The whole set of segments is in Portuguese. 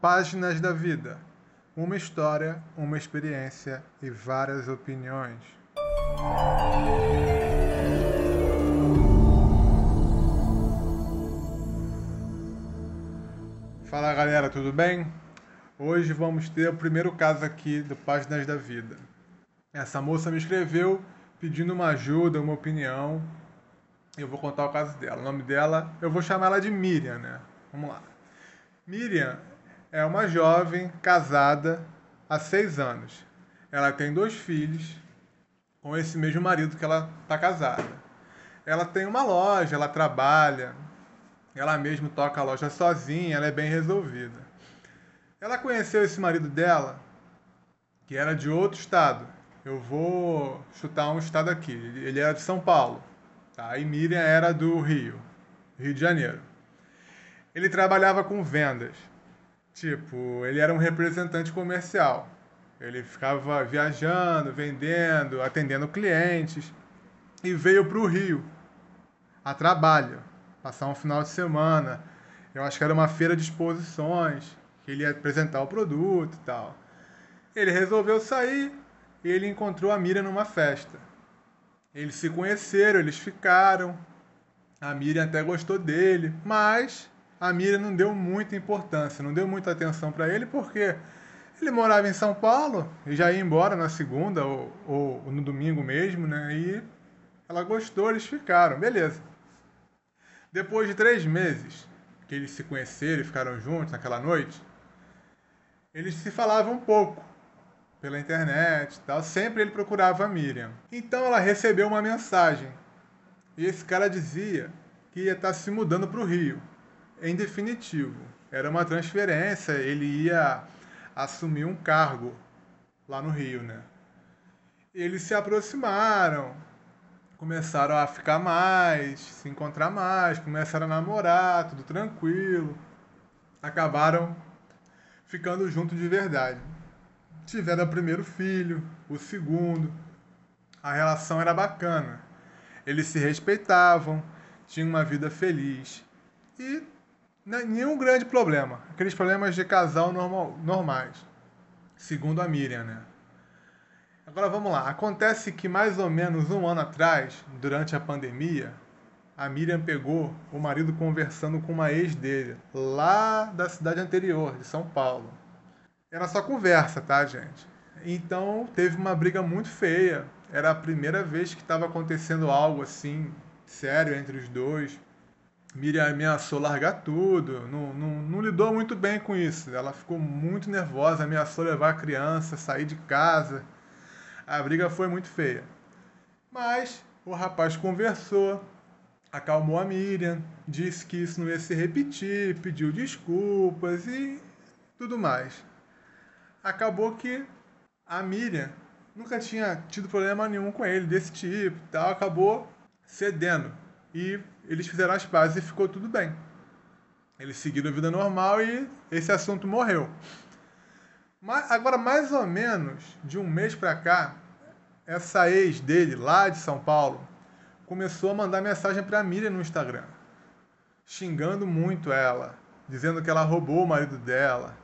Páginas da Vida. Uma história, uma experiência e várias opiniões. Fala galera, tudo bem? Hoje vamos ter o primeiro caso aqui do Páginas da Vida. Essa moça me escreveu pedindo uma ajuda, uma opinião. Eu vou contar o caso dela. O nome dela, eu vou chamar ela de Miriam, né? Vamos lá. Miriam é uma jovem casada há seis anos. Ela tem dois filhos com esse mesmo marido que ela está casada. Ela tem uma loja, ela trabalha, ela mesma toca a loja sozinha, ela é bem resolvida. Ela conheceu esse marido dela, que era de outro estado. Eu vou chutar um estado aqui. Ele era de São Paulo. Tá? E Miriam era do Rio, Rio de Janeiro. Ele trabalhava com vendas. Tipo, ele era um representante comercial. Ele ficava viajando, vendendo, atendendo clientes. E veio para o Rio a trabalho, passar um final de semana. Eu acho que era uma feira de exposições, que ele ia apresentar o produto e tal. Ele resolveu sair e ele encontrou a Miriam numa festa. Eles se conheceram, eles ficaram. A Miriam até gostou dele, mas a Miriam não deu muita importância, não deu muita atenção para ele, porque ele morava em São Paulo e já ia embora na segunda ou, ou, no domingo mesmo, né? E ela gostou, eles ficaram, beleza. Depois de três meses que eles se conheceram e ficaram juntos naquela noite, eles se falavam um pouco pela internet e tal. Sempre ele procurava a Miriam. Então ela recebeu uma mensagem e esse cara dizia que ia estar se mudando para o Rio em definitivo. Era uma transferência, ele ia assumir um cargo lá no Rio, né? Eles se aproximaram, começaram a ficar mais, se encontrar mais, começaram a namorar, tudo tranquilo. Acabaram ficando juntos de verdade. Tiveram o primeiro filho, o segundo. A relação era bacana. Eles se respeitavam, tinham uma vida feliz. E nenhum grande problema. Aqueles problemas de casal normal, normais. Segundo a Miriam, né? Agora vamos lá. Acontece que mais ou menos um ano atrás, durante a pandemia, a Miriam pegou o marido conversando com uma ex dele, lá da cidade anterior, de São Paulo. Era só conversa, tá, gente? Então teve uma briga muito feia. Era a primeira vez que estava acontecendo algo assim sério entre os dois. Miriam ameaçou largar tudo, não, não, não, lidou muito bem com isso. Ela ficou muito nervosa, ameaçou levar a criança, sair de casa. A briga foi muito feia. Mas o rapaz conversou, acalmou a Miriam, disse que isso não ia se repetir, pediu desculpas e tudo mais. Acabou que a Miriam nunca tinha tido problema nenhum com ele desse tipo, tal, acabou cedendo e eles fizeram as pazes e ficou tudo bem. Eles seguiram a vida normal e esse assunto morreu. Mas, agora, mais ou menos de um mês para cá, essa ex dele, lá de São Paulo, começou a mandar mensagem para a Miriam no Instagram, xingando muito ela, dizendo que ela roubou o marido dela,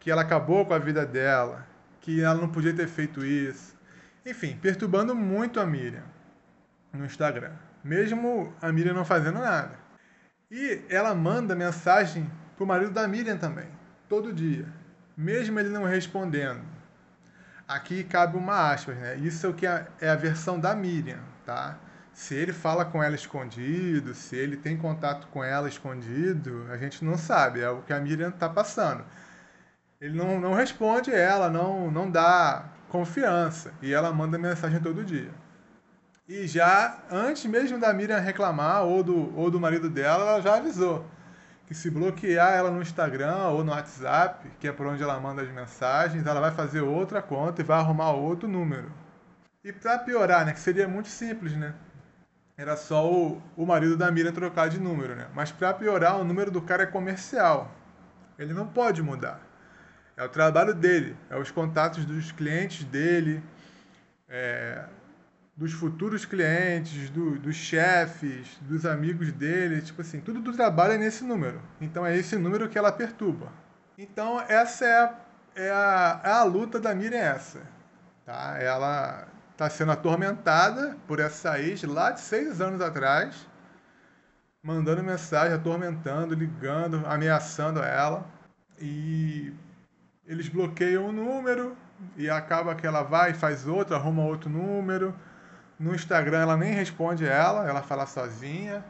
que ela acabou com a vida dela, que ela não podia ter feito isso. Enfim, perturbando muito a Miriam no Instagram mesmo a Miriam não fazendo nada. E ela manda mensagem pro marido da Miriam também, todo dia, mesmo ele não respondendo. Aqui cabe uma aspas, né? Isso é o que é, é a versão da Miriam, tá? Se ele fala com ela escondido, se ele tem contato com ela escondido, a gente não sabe, é o que a Miriam está passando. Ele não, não responde ela, não, não dá confiança, e ela manda mensagem todo dia. E já, antes mesmo da Miriam reclamar, ou do, ou do marido dela, ela já avisou que se bloquear ela no Instagram ou no WhatsApp, que é por onde ela manda as mensagens, ela vai fazer outra conta e vai arrumar outro número. E para piorar, né, que seria muito simples, né? Era só o, o marido da Miriam trocar de número, né? Mas para piorar, o número do cara é comercial. Ele não pode mudar. É o trabalho dele, é os contatos dos clientes dele, é, dos futuros clientes, do, dos chefes, dos amigos dele, tipo assim, tudo do trabalho é nesse número. Então é esse número que ela perturba. Então, essa é a, é a, é a luta da Miriam essa. Tá? Ela está sendo atormentada por essa ex lá de seis anos atrás, mandando mensagem, atormentando, ligando, ameaçando ela. E eles bloqueiam o número e acaba que ela vai, faz outro, arruma outro número. No Instagram ela nem responde ela, ela fala sozinha.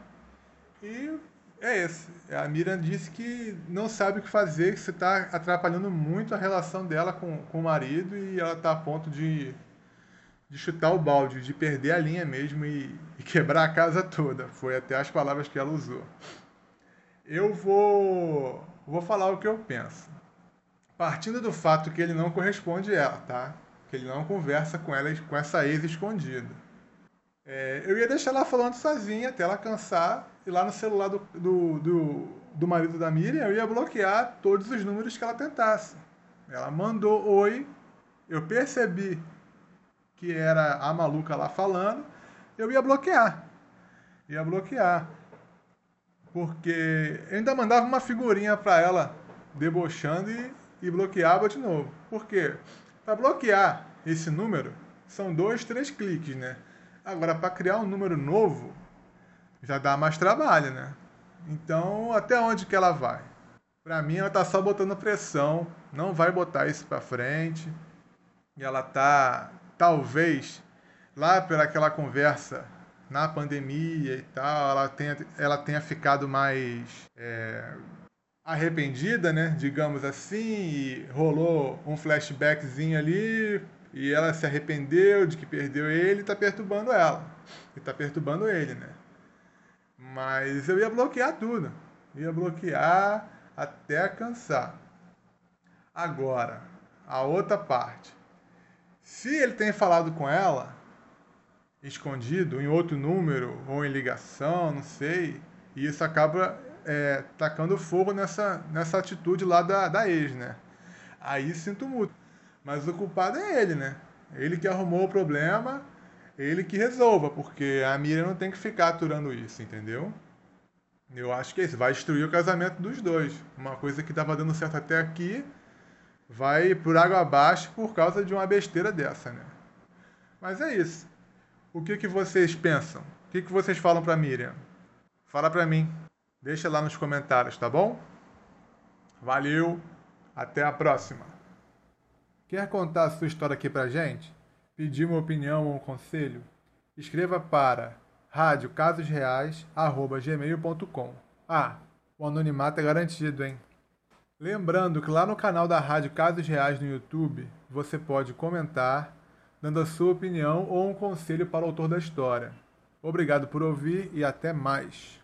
E é esse. A Miriam disse que não sabe o que fazer, que você está atrapalhando muito a relação dela com, com o marido e ela está a ponto de, de chutar o balde, de perder a linha mesmo e, e quebrar a casa toda. Foi até as palavras que ela usou. Eu vou, vou falar o que eu penso. Partindo do fato que ele não corresponde a ela, tá? Que ele não conversa com ela, com essa ex escondida. É, eu ia deixar ela falando sozinha até ela cansar e lá no celular do, do, do, do, marido da Miriam eu ia bloquear todos os números que ela tentasse. Ela mandou oi, eu percebi que era a maluca lá falando, eu ia bloquear. Ia bloquear. Porque eu ainda mandava uma figurinha para ela debochando e, e bloqueava de novo. Por quê? Para bloquear esse número, são dois, três cliques, né? Agora, para criar um número novo, já dá mais trabalho, né? Então, até onde que ela vai? Para mim, ela tá só botando pressão, não vai botar isso para frente. E ela tá, talvez, lá pela aquela conversa na pandemia e tal, ela tenha, ela tenha ficado mais é, arrependida, né? Digamos assim, e rolou um flashbackzinho ali, e ela se arrependeu de que perdeu ele e tá perturbando ela. E tá perturbando ele, né? Mas eu ia bloquear tudo. Ia bloquear até cansar. Agora, a outra parte. Se ele tem falado com ela, escondido, em outro número, ou em ligação, não sei, e isso acaba é, tacando fogo nessa, nessa atitude lá da, da ex, né? Aí sinto muito. Mas o culpado é ele, né? Ele que arrumou o problema, ele que resolva, porque a Miriam não tem que ficar aturando isso, entendeu? Eu acho que é isso, vai destruir o casamento dos dois. Uma coisa que estava dando certo até aqui vai por água abaixo por causa de uma besteira dessa, né? Mas é isso. O que, que vocês pensam? O que, que vocês falam para Miriam? Fala para mim. Deixa lá nos comentários, tá bom? Valeu, até a próxima. Quer contar a sua história aqui pra gente? Pedir uma opinião ou um conselho? Escreva para radiocasosreais.gmail.com Ah, o anonimato é garantido, hein? Lembrando que lá no canal da Rádio Casos Reais no YouTube, você pode comentar, dando a sua opinião ou um conselho para o autor da história. Obrigado por ouvir e até mais!